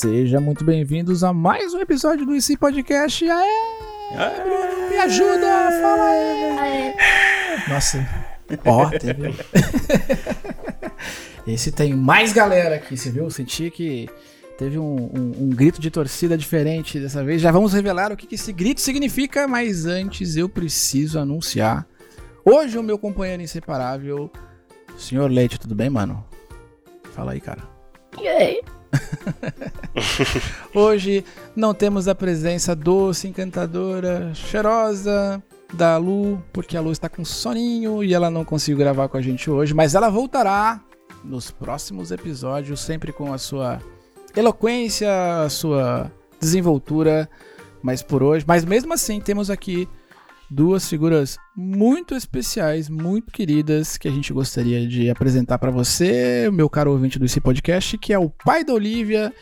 E seja muito bem-vindos a mais um episódio do IC Podcast. Aê! Aê! Bruno, me ajuda! Fala aí! Aê. Nossa, ó, teve... Esse tem mais galera aqui, você viu? Eu senti que teve um, um, um, grito de torcida diferente dessa vez. Já vamos revelar o que, que esse grito significa, mas antes eu preciso anunciar. Hoje o meu companheiro inseparável, senhor Leite, tudo bem, mano? Fala aí, cara. E aí? Hoje não temos a presença doce, encantadora, cheirosa da Lu, porque a Lu está com soninho e ela não conseguiu gravar com a gente hoje, mas ela voltará nos próximos episódios, sempre com a sua eloquência, a sua desenvoltura, mas por hoje, mas mesmo assim temos aqui duas figuras muito especiais, muito queridas, que a gente gostaria de apresentar para você, meu caro ouvinte do esse podcast, que é o pai da Olivia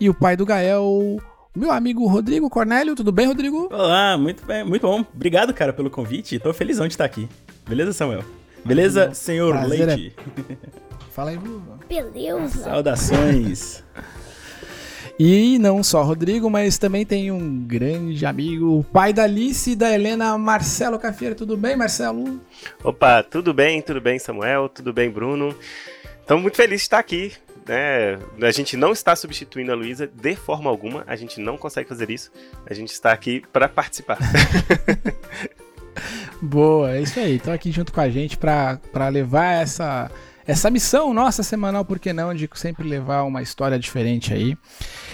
e o pai do Gael, meu amigo Rodrigo Cornélio. Tudo bem, Rodrigo? Olá, muito bem, muito bom. Obrigado, cara, pelo convite. Tô felizão de estar aqui. Beleza, Samuel? Beleza, senhor Prazer Leite? É... Fala aí, Bruno. Beleza. Saudações. E não só Rodrigo, mas também tem um grande amigo, o pai da Alice e da Helena, Marcelo Cafeira. Tudo bem, Marcelo? Opa, tudo bem, tudo bem, Samuel, tudo bem, Bruno. Estamos muito felizes de estar aqui. Né? A gente não está substituindo a Luísa de forma alguma, a gente não consegue fazer isso. A gente está aqui para participar. Boa, é isso aí. Estão aqui junto com a gente para levar essa essa missão nossa semanal, por que não, de sempre levar uma história diferente aí.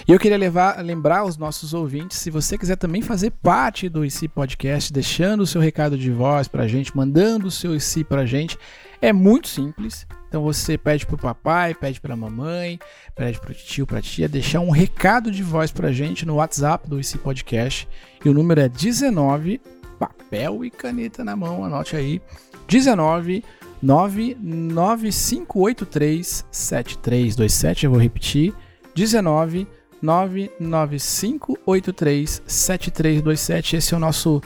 E eu queria levar, lembrar os nossos ouvintes, se você quiser também fazer parte do IC Podcast, deixando o seu recado de voz pra gente, mandando o seu IC pra gente, é muito simples. Então você pede pro papai, pede pra mamãe, pede pro tio, pra tia, deixar um recado de voz pra gente no WhatsApp do IC Podcast. E o número é 19, papel e caneta na mão, anote aí. 19 995837327. Eu vou repetir. 19 995837327. Esse é o nosso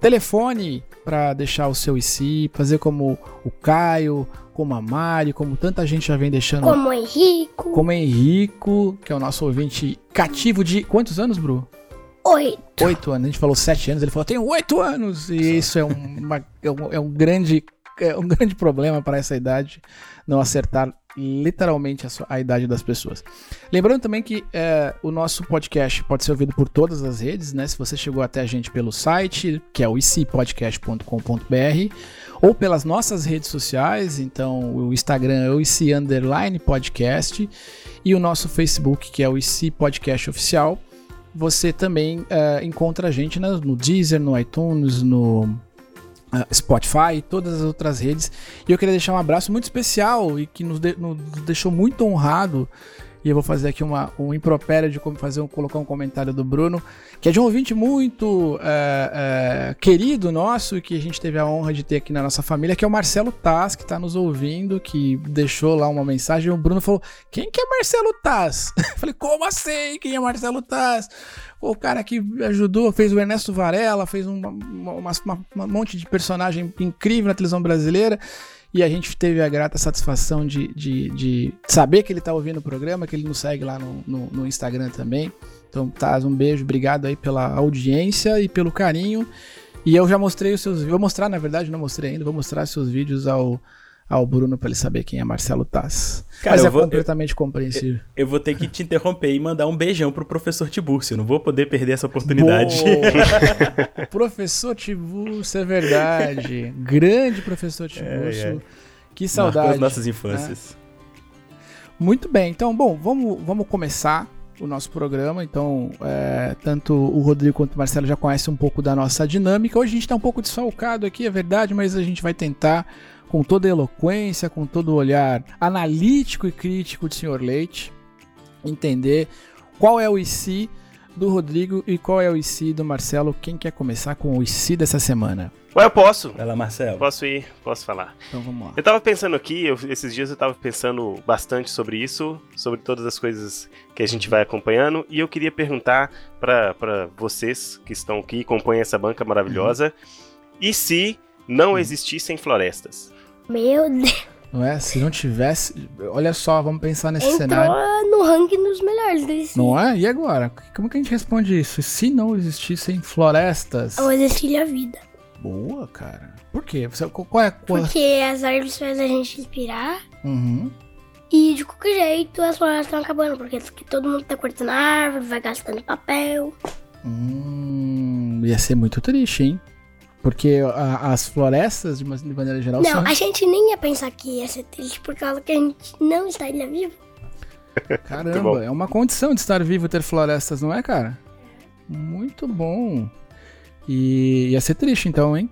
telefone para deixar o seu IC, fazer como o Caio, como a Mari, como tanta gente já vem deixando. Como o Henrico. Como o Henrico, que é o nosso ouvinte cativo de quantos anos, Bru? Oito. Oito anos. A gente falou sete anos, ele falou, tenho oito anos. E isso é, uma, é, um, é um grande é um grande problema para essa idade não acertar literalmente a, sua, a idade das pessoas. Lembrando também que é, o nosso podcast pode ser ouvido por todas as redes, né? Se você chegou até a gente pelo site, que é o icpodcast.com.br, ou pelas nossas redes sociais, então o Instagram é o IC Underline Podcast, e o nosso Facebook, que é o IC Podcast Oficial. Você também é, encontra a gente no Deezer, no iTunes, no Spotify, todas as outras redes. E eu queria deixar um abraço muito especial e que nos, de, nos deixou muito honrado. E eu vou fazer aqui uma, um impropério de como fazer um, colocar um comentário do Bruno, que é de um ouvinte muito é, é, querido nosso e que a gente teve a honra de ter aqui na nossa família, que é o Marcelo Taz, que está nos ouvindo, que deixou lá uma mensagem. E o Bruno falou: Quem que é Marcelo Taz? Eu falei: Como assim? Quem é Marcelo Taz? o cara que ajudou, fez o Ernesto Varela, fez um monte de personagem incrível na televisão brasileira. E a gente teve a grata satisfação de, de, de saber que ele está ouvindo o programa, que ele nos segue lá no, no, no Instagram também. Então, Taz, um beijo, obrigado aí pela audiência e pelo carinho. E eu já mostrei os seus. Vou mostrar, na verdade, não mostrei ainda, vou mostrar seus vídeos ao, ao Bruno para ele saber quem é Marcelo Taz. Cara, Mas é vou, completamente eu, compreensível. Eu, eu, vou ter que te interromper e mandar um beijão pro professor Tiburcio. Não vou poder perder essa oportunidade. professor Tiburcio, é verdade. Grande professor Tiburcio. É, é. Que saudade. Marcou as nossas infâncias. Né? Muito bem. Então, bom, vamos, vamos começar o nosso programa. Então, é, tanto o Rodrigo quanto o Marcelo já conhecem um pouco da nossa dinâmica. Hoje a gente está um pouco desfalcado aqui, é verdade, mas a gente vai tentar com toda a eloquência, com todo o olhar analítico e crítico do Sr. Leite, entender qual é o IC do Rodrigo e qual é o IC do Marcelo. Quem quer começar com o IC dessa semana? Ué, eu posso. Vai lá, Marcelo. Posso ir, posso falar. Então vamos lá. Eu tava pensando aqui, eu, esses dias eu tava pensando bastante sobre isso, sobre todas as coisas que a gente vai acompanhando, e eu queria perguntar para vocês que estão aqui, compõem essa banca maravilhosa, uhum. e se não uhum. existissem florestas? Meu Deus. Não é? Se não tivesse. Olha só, vamos pensar nesse Entrou cenário. no ranking dos melhores desse. Não é? E agora? Como que a gente responde isso? Se não existissem florestas? Não existiria vida. Boa, cara. Por quê? Você- Qual é a cor? Porque as árvores fazem a gente respirar. Uhum. E de qualquer jeito as florestas estão acabando. Porque todo mundo tá cortando árvore, vai gastando papel. Hum, ia ser muito triste, hein? Porque a- as florestas, de, uma- de maneira geral, Não, são. a gente nem ia pensar que ia ser triste por causa que a gente não estaria vivo. Caramba, é uma condição de estar vivo ter florestas, não é, cara? Muito bom. E ia ser triste, então, hein?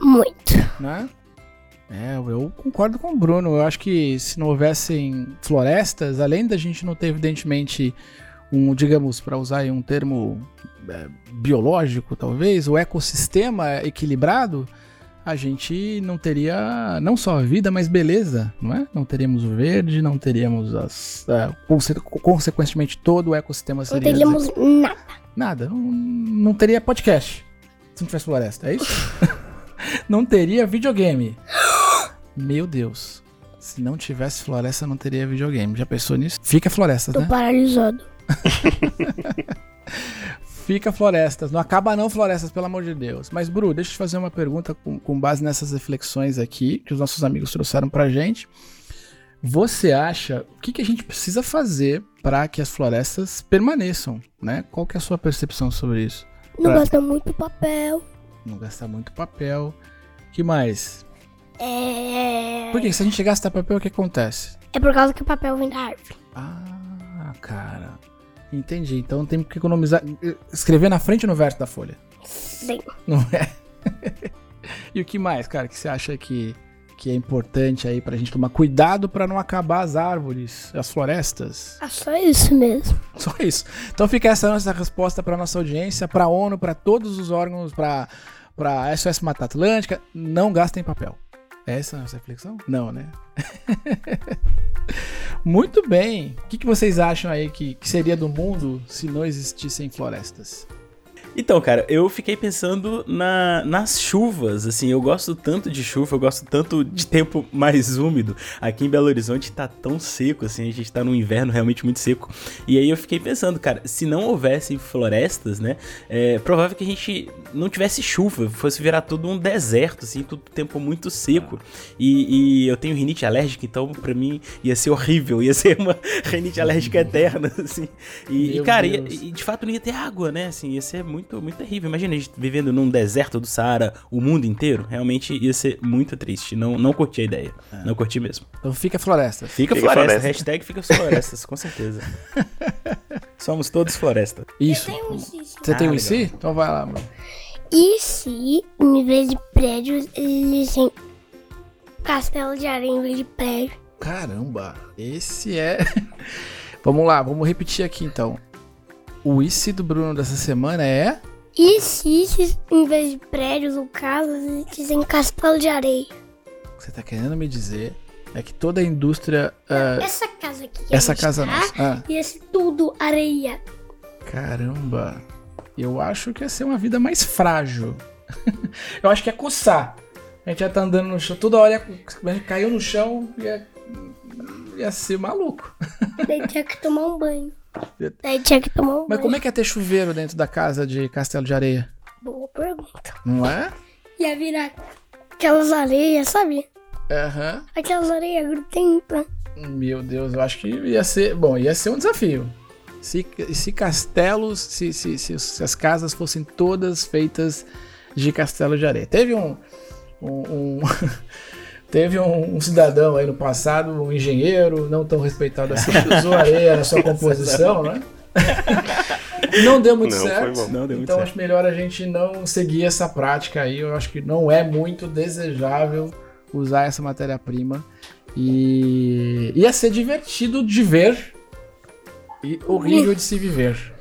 Muito. Né? É, eu concordo com o Bruno. Eu acho que se não houvessem florestas, além da gente não ter, evidentemente, um, digamos, para usar um termo é, biológico, talvez, o ecossistema equilibrado, a gente não teria não só vida, mas beleza, não é? Não teríamos o verde, não teríamos as. é, conse- consequentemente, todo o ecossistema Não seria. teríamos nada. Nada, não, não teria podcast se não tivesse floresta, é isso? não teria videogame. Meu Deus. Se não tivesse floresta, não teria videogame. Já pensou nisso? Fica florestas, Tô né? paralisado. Fica florestas. Não acaba não florestas, pelo amor de Deus. Mas, Bru, deixa eu te fazer uma pergunta com, com base nessas reflexões aqui que os nossos amigos trouxeram pra gente. Você acha o que, que a gente precisa fazer para que as florestas permaneçam, né? Qual que é a sua percepção sobre isso? Não Pra- gasta muito papel. Não gastar muito papel. que mais? É. Porque se a gente gasta papel, o que acontece? É por causa que o papel vem da árvore. Ah, cara. Entendi. Então tem que economizar. Escrever na frente e no verso da folha. Sim. Não é? e o que mais, cara, que você acha que, que é importante aí pra gente tomar cuidado pra não acabar as árvores, as florestas? Ah, só isso mesmo. Só isso. Então fica essa nossa resposta pra nossa audiência, pra ONU, pra todos os órgãos, pra para SOS Mata Atlântica, não gastem papel. É essa a nossa reflexão? Não, né? Muito bem. O que, que vocês acham aí que, que seria do mundo se não existissem florestas? Então, cara, eu fiquei pensando na, nas chuvas, assim, eu gosto tanto de chuva, eu gosto tanto de tempo mais úmido. Aqui em Belo Horizonte tá tão seco, assim, a gente tá num inverno realmente muito seco. E aí eu fiquei pensando, cara, se não houvesse florestas, né, é provável que a gente não tivesse chuva, fosse virar tudo um deserto, assim, tudo tempo muito seco. E, e eu tenho rinite alérgica, então pra mim ia ser horrível, ia ser uma rinite alérgica eterna, assim. E, e, cara, ia- e de fato não ia ter água, né? Assim, ia ser muito, muito terrível. Imagina a gente vivendo num deserto do Saara o mundo inteiro. Realmente ia ser muito triste. Não, não curti a ideia. Não curti mesmo. Então fica florestas. Fica, Fica floresta. floresta. Hashtag fica florestas, com certeza. Somos todos floresta. Isso. Um. Você tem Ah, um em legal. si? Então vai lá, mano. E se, em vez de prédios, eles têm castelo de areia em vez de prédio? Caramba, esse é. vamos lá, vamos repetir aqui então. O IC do Bruno dessa semana é. E se, se em vez de prédios ou casas, eles têm castelo de areia? O que você tá querendo me dizer é que toda a indústria. ah, Essa casa aqui. essa casa tá, nossa. Ah, Ia ser tudo areia. caramba. Eu acho que ia ser uma vida mais frágil. Eu acho que ia coçar. A gente ia estar andando no chão, toda hora ia, a gente caiu no chão ia, ia ser maluco. Daí tinha que tomar um banho. Daí tinha que tomar um Mas banho. como é que ia ter chuveiro dentro da casa de Castelo de Areia? Boa pergunta. Não é? Ia virar aquelas areias, sabe? Aham. Aquelas areias grudentas. Meu Deus, eu acho que ia ser. Bom, ia ser um desafio. Se, se castelos, se, se, se, se as casas fossem todas feitas de castelo de areia. Teve um. um- um- teve um, um cidadão aí no passado, um engenheiro, não tão respeitado assim, que usou areia na sua composição, né? Não deu muito Não, foi certo. bom. Não deu muito então certo. acho melhor a gente não seguir essa prática aí. Eu acho que não é muito desejável usar essa matéria-prima. E ia ser divertido de ver e horrível de se viver.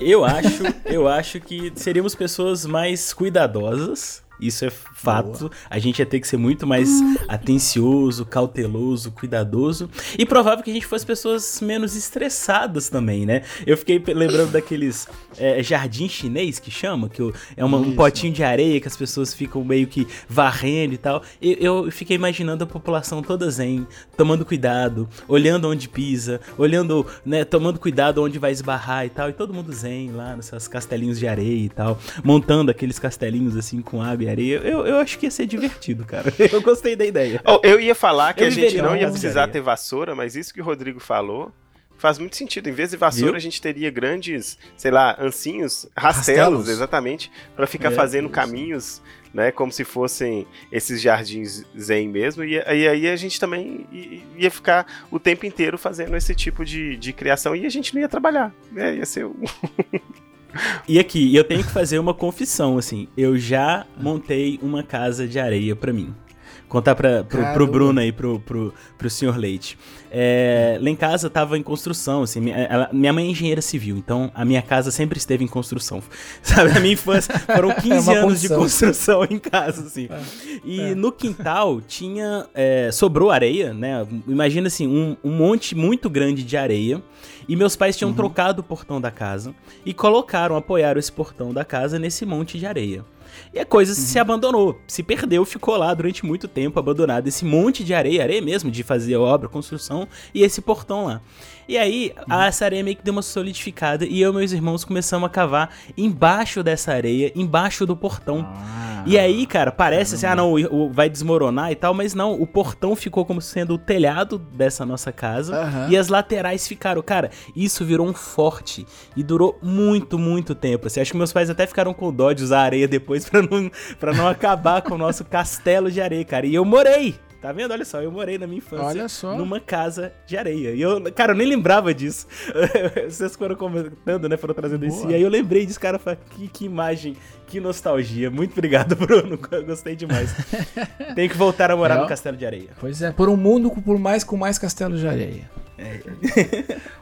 Eu acho, eu acho que seríamos pessoas mais cuidadosas Isso é fato. Boa. A gente ia ter que ser muito mais atencioso, cauteloso, cuidadoso. E provável que a gente fosse pessoas menos estressadas também, né? Eu fiquei lembrando daqueles é, jardim chinês que chama, que é uma, um potinho de areia que as pessoas ficam meio que varrendo e tal. Eu, eu fiquei imaginando a população toda zen, tomando cuidado, olhando onde pisa, olhando, né, tomando cuidado onde vai esbarrar e tal. E todo mundo zen lá nos seus castelinhos de areia e tal, montando aqueles castelinhos assim com água e areia. Eu, eu acho que ia ser divertido, cara. Eu gostei da ideia. Oh, eu ia falar que eu a gente não ia precisar ter vassoura, mas isso que o Rodrigo falou faz muito sentido. Em vez de vassoura, Viu? a gente teria grandes, sei lá, ancinhos, rastelos, rastelos. exatamente, para ficar é, fazendo caminhos, né, como se fossem esses jardins zen mesmo. E, e aí a gente também ia ficar o tempo inteiro fazendo esse tipo de, de criação e a gente não ia trabalhar. Né? Ia ser E aqui, eu tenho que fazer uma confissão, assim. Eu já montei uma casa de areia para mim. Contar pra, pro, pro Bruno aí, pro, pro, pro senhor Leite. É, lá em casa tava em construção, assim, minha, ela, minha mãe é engenheira civil, então a minha casa sempre esteve em construção. Sabe, a minha infância foram 15 é anos de construção em casa, assim. É, e é. no quintal tinha, é, sobrou areia, né? Imagina assim, um, um monte muito grande de areia. E meus pais tinham uhum. trocado o portão da casa e colocaram, apoiaram esse portão da casa nesse monte de areia. E a coisa uhum. se abandonou, se perdeu, ficou lá durante muito tempo abandonado. Esse monte de areia, areia mesmo, de fazer obra, construção, e esse portão lá. E aí, uhum. essa areia meio que deu uma solidificada e eu e meus irmãos começamos a cavar embaixo dessa areia, embaixo do portão. Ah, e aí, cara, parece assim, ah não, o, o, vai desmoronar e tal, mas não, o portão ficou como sendo o telhado dessa nossa casa e as laterais ficaram, cara, isso virou um forte e durou muito, muito tempo. Assim, acho que meus pais até ficaram com dó de usar areia depois para não, pra não acabar com o nosso castelo de areia, cara. E eu morei Tá vendo? Olha só, eu morei na minha infância numa casa de areia. E eu, cara, eu nem lembrava disso. Vocês foram comentando, né? Foram trazendo isso. E aí eu lembrei disso, cara. Falei, que, que imagem, que nostalgia. Muito obrigado, Bruno. Gostei demais. Tem que voltar a morar é, no castelo de areia. Pois é, por um mundo por mais com mais castelo de areia. É.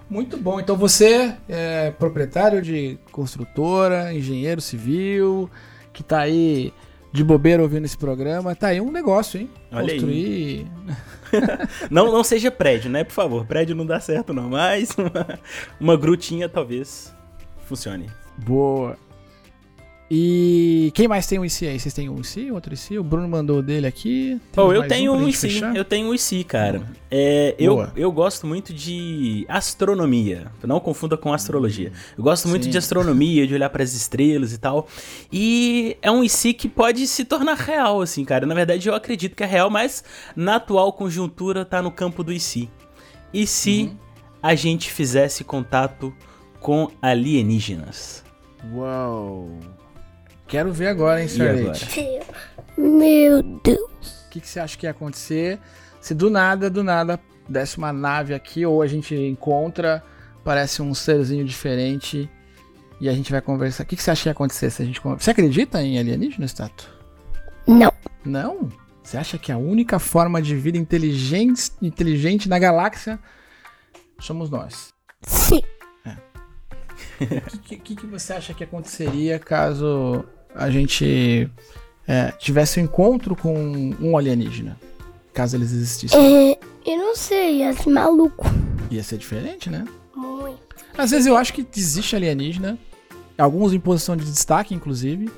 Muito bom. Então você é proprietário de construtora, engenheiro civil, que tá aí de bobeira ouvindo esse programa, tá aí um negócio, hein? Olha Construir. não, não seja prédio, né? Por favor, prédio não dá certo não, mas uma, uma grutinha talvez funcione. Boa. E quem mais tem um IC aí? Vocês têm um IC, outro IC? O Bruno mandou dele aqui. Oh, eu tenho um, um IC, eu tenho um IC, cara. É, eu, eu gosto muito de astronomia. Não confunda com astrologia. Eu gosto muito Sim. de astronomia, de olhar para as estrelas e tal. E é um IC que pode se tornar real, assim, cara. Na verdade, eu acredito que é real, mas na atual conjuntura tá no campo do IC. E se uhum. a gente fizesse contato com alienígenas? Uau! Quero ver agora, hein, Starlight? Meu Deus. O que, que você acha que ia acontecer se do nada, do nada, desse uma nave aqui ou a gente encontra, parece um serzinho diferente e a gente vai conversar. O que, que você acha que ia acontecer se a gente? Você acredita em alienígena, Stato? Não. Não? Você acha que a única forma de vida inteligente, inteligente na galáxia somos nós? Sim. É. O que, que, que, você acha que aconteceria caso a gente é, tivesse um encontro com um alienígena, caso eles existissem? É, eu não sei, ia ser maluco. Ia ser diferente, né? Muito. Às vezes eu acho que existe alienígena, alguns em posição de destaque, inclusive,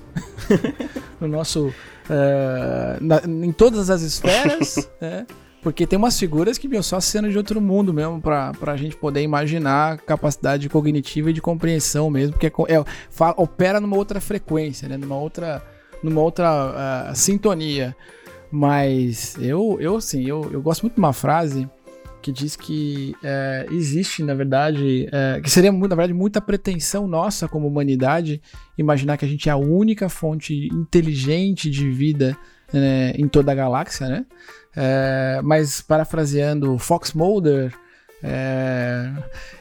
no nosso. É, na, em todas as esferas, né? Porque tem umas figuras que, meu, só cena de outro mundo mesmo, pra, pra gente poder imaginar capacidade cognitiva e de compreensão mesmo, porque é, é, opera numa outra frequência, né? Numa outra, numa outra uh, sintonia. Mas eu, eu assim, eu, eu gosto muito de uma frase que diz que é, existe, na verdade, é, que seria, na verdade, muita pretensão nossa como humanidade imaginar que a gente é a única fonte inteligente de vida né, em toda a galáxia, né? É, mas parafraseando Fox Mulder, é,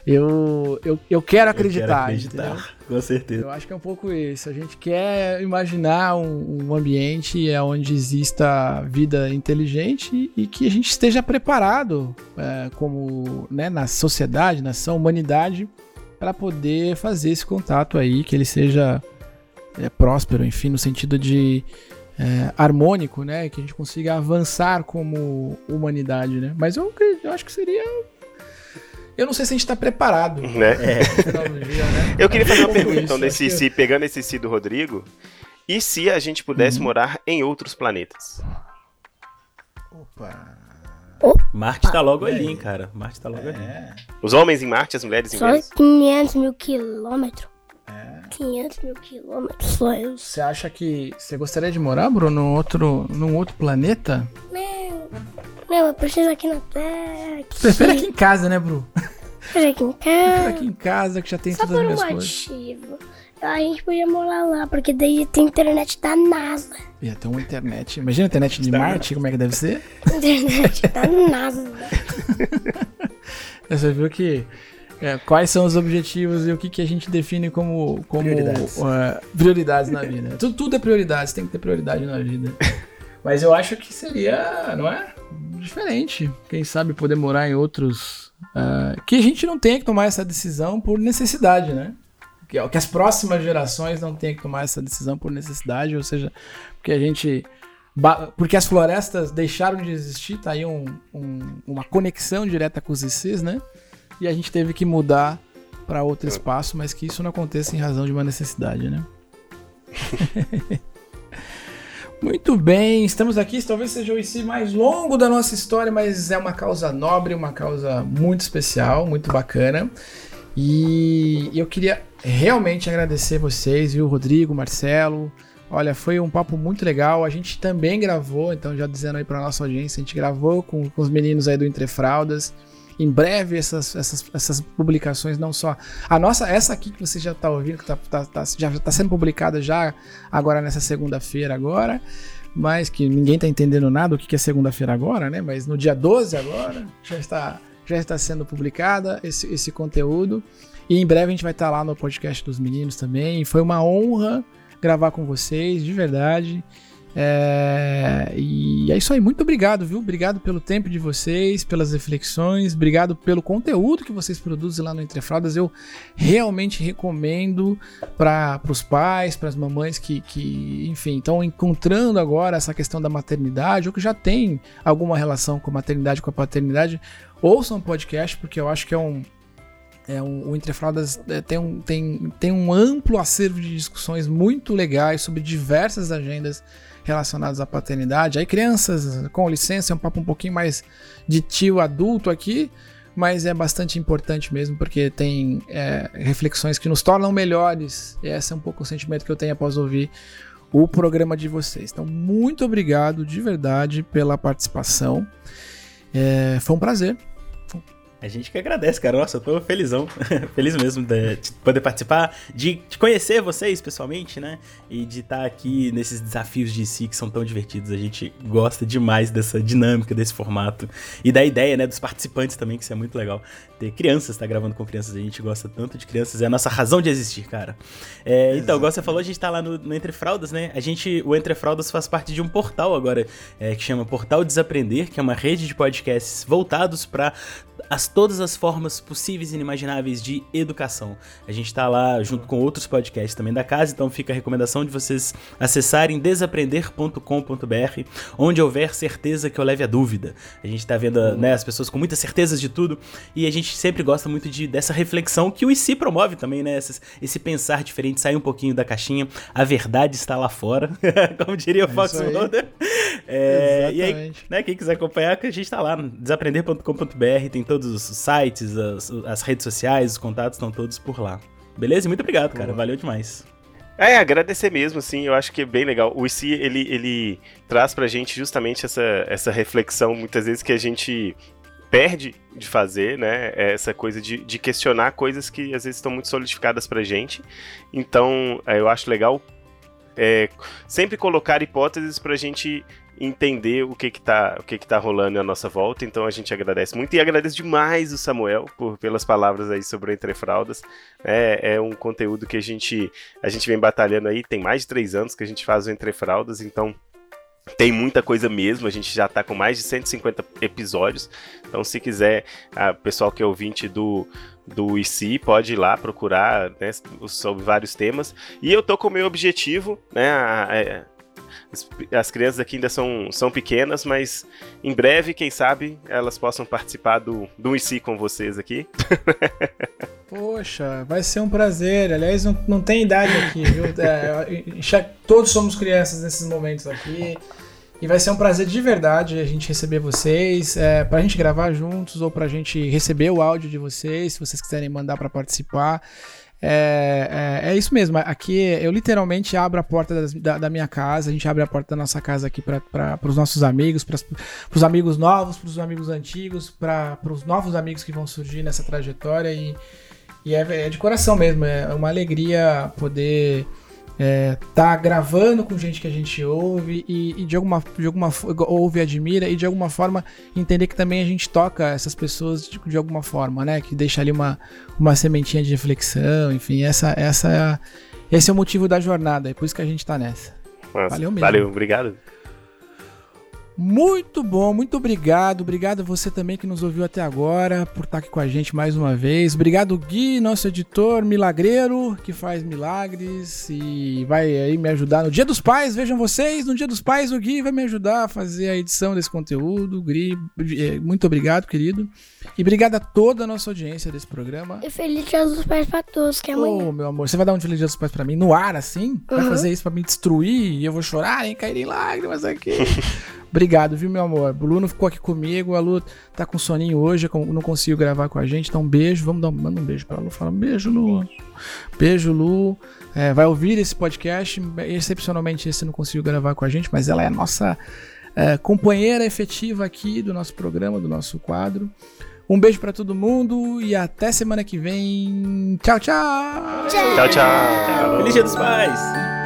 eu, eu, eu quero acreditar. Eu quero acreditar, com certeza. Eu acho que é um pouco isso. A gente quer imaginar um, um ambiente onde exista vida inteligente e que a gente esteja preparado, é, como né, na sociedade, nação, humanidade, para poder fazer esse contato aí, que ele seja é, próspero, enfim, no sentido de é, harmônico, né? Que a gente consiga avançar como humanidade, né? Mas eu, eu acho que seria eu não sei se a gente está preparado. Né? É. né? Eu queria fazer uma pergunta, então, desse, se, pegando esse si do Rodrigo. E se a gente pudesse uhum. morar em outros planetas? Opa. Marte tá logo ali, hein, cara. Marte tá logo é. ali. Os homens em Marte, as mulheres em Só Vênus? 500 mil quilômetros. É. 500 mil quilômetros, só eu. Você acha que você gostaria de morar, Bruno, num outro, num outro planeta? Não, não, eu preciso aqui na Terra. Aqui. Prefere aqui em casa, né, Bruno? Prefere aqui em casa. Prefere aqui em casa, que já tem Só todas as minhas um coisas. Motivo. A gente podia morar lá, porque daí tem internet da NASA. Ia ter uma internet. Imagina a internet de Marte, como é que deve ser? Internet da NASA. Você viu que é, quais são os objetivos e o que, que a gente define como, como prioridades. Uh, prioridades na vida. Tudo, tudo é prioridade, tem que ter prioridade na vida. Mas eu acho que seria, não é? Diferente. Quem sabe poder morar em outros. Uh, que a gente não tenha que tomar essa decisão por necessidade, né? Que, que as próximas gerações não tenham que tomar essa decisão por necessidade, ou seja, porque a gente porque as florestas deixaram de existir, tá aí um, um, uma conexão direta com os ICs, né? E a gente teve que mudar para outro espaço, mas que isso não aconteça em razão de uma necessidade, né? Muito bem, estamos aqui. Talvez seja o IC mais longo da nossa história, mas é uma causa nobre, uma causa muito especial, muito bacana. E eu queria realmente agradecer vocês, viu, Rodrigo, Marcelo. Olha, foi um papo muito legal. A gente também gravou, então já dizendo aí para nossa audiência, a gente gravou com, com os meninos aí do Entre Fraldas em breve essas, essas, essas publicações, não só. A nossa, essa aqui que você já está ouvindo, que tá, tá, tá, já está sendo publicada já agora nessa segunda-feira agora, mas que ninguém está entendendo nada o que é segunda-feira agora, né? Mas no dia 12 agora já está, já está sendo publicada esse, esse conteúdo. E em breve a gente vai estar tá lá no podcast dos meninos também. Foi uma honra gravar com vocês, de verdade. É, e é isso aí, muito obrigado, viu? Obrigado pelo tempo de vocês, pelas reflexões, obrigado pelo conteúdo que vocês produzem lá no Entre Fraldas. Eu realmente recomendo para os pais, para as mamães que, que, enfim, estão encontrando agora essa questão da maternidade ou que já tem alguma relação com a maternidade, com a paternidade. Ouçam o podcast, porque eu acho que é um, é um, o Entre Fraldas é, tem um, tem, tem um amplo acervo de discussões muito legais sobre diversas agendas relacionados à paternidade. Aí, crianças, com licença, é um papo um pouquinho mais de tio adulto aqui, mas é bastante importante mesmo, porque tem é, reflexões que nos tornam melhores. E esse é um pouco o sentimento que eu tenho após ouvir o programa de vocês. Então, muito obrigado de verdade pela participação. É, foi um prazer a gente que agradece, cara. Nossa, eu tô felizão. Feliz mesmo de, de, poder participar, de, de, conhecer vocês pessoalmente, né? E de estar aqui nesses desafios de si que são tão divertidos. A gente gosta demais dessa dinâmica, desse formato. E da ideia, né? Dos participantes também, que isso é muito legal. Ter crianças, tá gravando com crianças. A gente gosta tanto de crianças. É a nossa razão de existir, cara. É, então, igual você falou, a gente tá lá no, no, Entre Fraldas, né? A gente, o Entre Fraldas faz parte de um portal agora, é, que chama Portal Desaprender, que é uma rede de podcasts voltados para as todas as formas possíveis e inimagináveis de educação. A gente está lá junto com outros podcasts também da casa, então fica a recomendação de vocês acessarem desaprender.com.br, onde houver certeza que eu leve a dúvida. A gente está vendo né, as pessoas com muitas certezas de tudo e a gente sempre gosta muito de, dessa reflexão que o IC promove também, né? Esse, esse pensar diferente, sair um pouquinho da caixinha. A verdade está lá fora, como diria o é Fox Mulder. É, e aí, né, quem quiser acompanhar, a gente está lá, desaprender.com.br, tem todos os sites, as, as redes sociais, os contatos estão todos por lá. Beleza? Muito obrigado, cara. Valeu demais. É, agradecer mesmo, assim, eu acho que é bem legal. O IC, ele, ele traz pra gente justamente essa, essa reflexão, muitas vezes, que a gente perde de fazer, né? É essa coisa de, de questionar coisas que às vezes estão muito solidificadas pra gente. Então, é, eu acho legal é, sempre colocar hipóteses pra gente entender o que que tá, o que que tá rolando à nossa volta. Então a gente agradece muito e agradeço demais o Samuel por pelas palavras aí sobre o Entre Fraldas. É, é um conteúdo que a gente a gente vem batalhando aí, tem mais de três anos que a gente faz o Entre Fraldas, então tem muita coisa mesmo, a gente já está com mais de 150 episódios. Então, se quiser, o pessoal que é ouvinte do, do IC pode ir lá procurar né, sobre vários temas. E eu tô com o meu objetivo, né? A, a, as crianças aqui ainda são, são pequenas, mas em breve, quem sabe, elas possam participar do, do IC com vocês aqui. Poxa, vai ser um prazer. Aliás, não, não tem idade aqui, viu? É, todos somos crianças nesses momentos aqui. E vai ser um prazer de verdade a gente receber vocês, é, pra gente gravar juntos ou pra gente receber o áudio de vocês, se vocês quiserem mandar para participar. É, é, é, isso mesmo. Aqui eu literalmente abro a porta das, da, da, minha casa, a gente abre a porta da nossa casa aqui para os nossos amigos, para os amigos novos, para os amigos antigos, para os novos amigos que vão surgir nessa trajetória. E, e é, é de coração mesmo, é uma alegria poder é, tá gravando com gente que a gente ouve e, e, de alguma de alguma ouve admira e de alguma forma entender que também a gente toca essas pessoas de, de alguma forma né? Que deixa ali uma, uma sementinha de reflexão enfim essa essa é esse é o motivo da jornada é por isso que a gente tá nessa. Nossa, valeu mesmo. Valeu obrigado muito bom, muito obrigado. Obrigado você também que nos ouviu até agora por estar aqui com a gente mais uma vez. Obrigado Gui, nosso editor milagreiro que faz milagres e vai aí me ajudar no Dia dos Pais. Vejam vocês, no Dia dos Pais o Gui vai me ajudar a fazer a edição desse conteúdo. Gui, eh, muito obrigado, querido. E obrigado a toda a nossa audiência desse programa. E feliz Dia dos Pais para todos, que é amanhã. Oh, meu amor, você vai dar um feliz Dia dos Pais para mim no ar assim? Uhum. Vai fazer isso para me destruir e eu vou chorar e cair em lágrimas aqui. Obrigado, viu, meu amor? O Bruno ficou aqui comigo, a Lu tá com soninho hoje, não conseguiu gravar com a gente, então um beijo. Vamos dar um, manda um beijo pra Lu. Fala, beijo, Lu. Beijo, Lu. É, vai ouvir esse podcast, excepcionalmente esse não conseguiu gravar com a gente, mas ela é a nossa é, companheira efetiva aqui do nosso programa, do nosso quadro. Um beijo para todo mundo e até semana que vem. Tchau, tchau! Tchau, tchau! tchau. Feliz Dia dos Pais!